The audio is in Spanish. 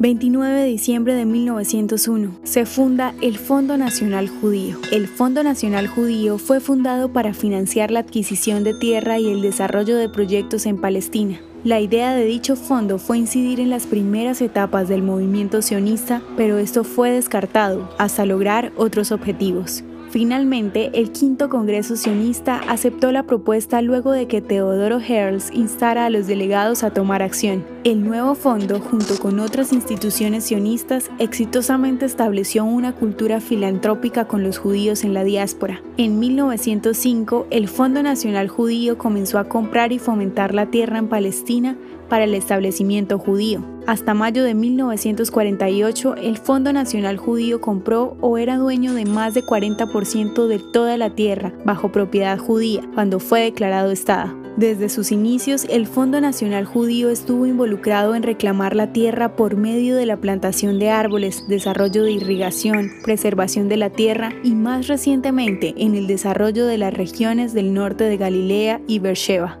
29 de diciembre de 1901, se funda el Fondo Nacional Judío. El Fondo Nacional Judío fue fundado para financiar la adquisición de tierra y el desarrollo de proyectos en Palestina. La idea de dicho fondo fue incidir en las primeras etapas del movimiento sionista, pero esto fue descartado hasta lograr otros objetivos. Finalmente, el quinto Congreso sionista aceptó la propuesta luego de que Teodoro Herzl instara a los delegados a tomar acción. El nuevo fondo, junto con otras instituciones sionistas, exitosamente estableció una cultura filantrópica con los judíos en la diáspora. En 1905, el Fondo Nacional Judío comenzó a comprar y fomentar la tierra en Palestina para el establecimiento judío. Hasta mayo de 1948, el Fondo Nacional Judío compró o era dueño de más de 40% de toda la tierra bajo propiedad judía cuando fue declarado Estado. Desde sus inicios, el Fondo Nacional Judío estuvo involucrado en reclamar la tierra por medio de la plantación de árboles, desarrollo de irrigación, preservación de la tierra y más recientemente en el desarrollo de las regiones del norte de Galilea y Beersheba.